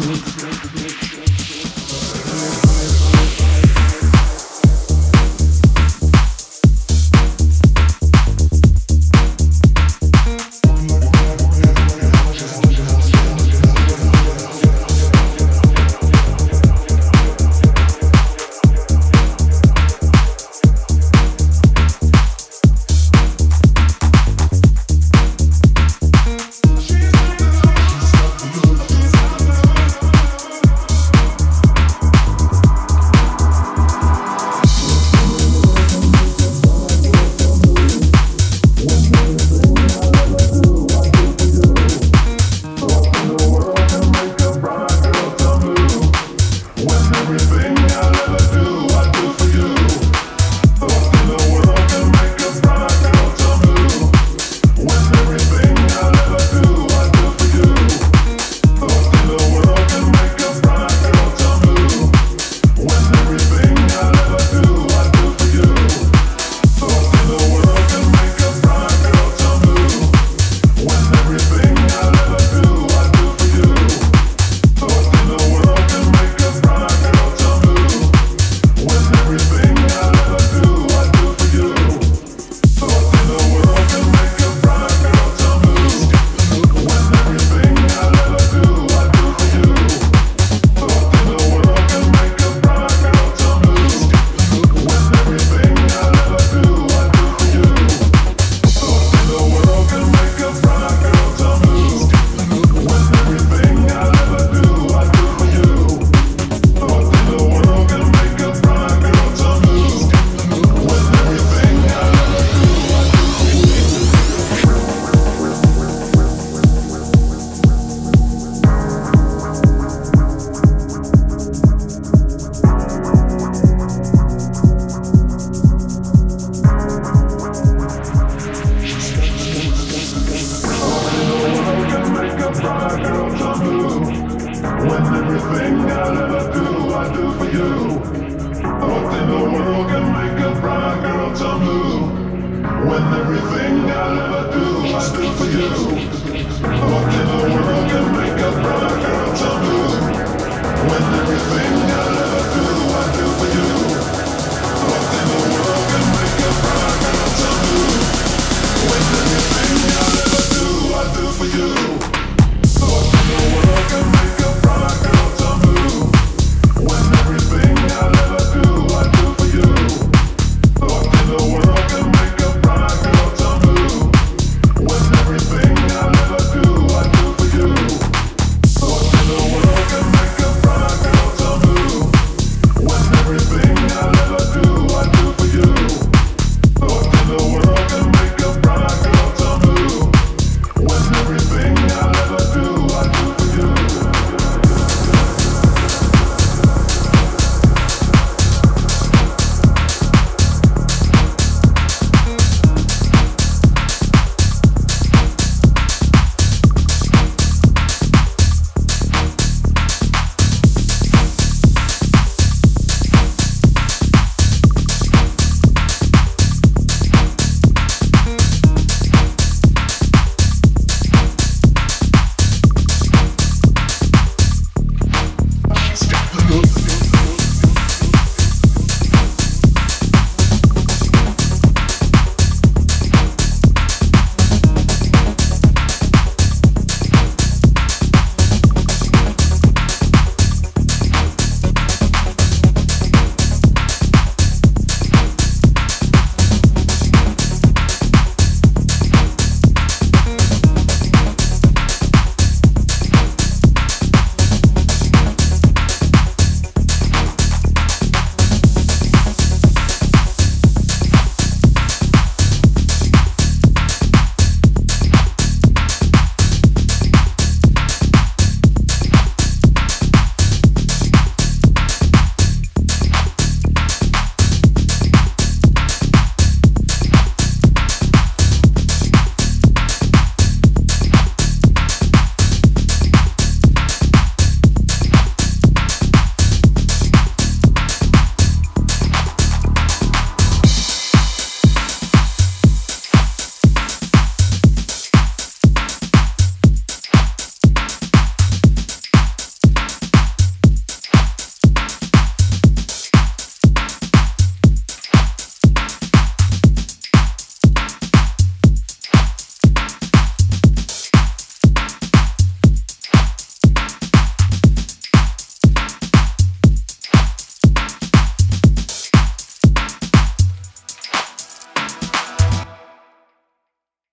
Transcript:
When everything that I do, I do for you. What in the world can make a proud girl turn blue? When everything I ever do, I do for you. What in the world?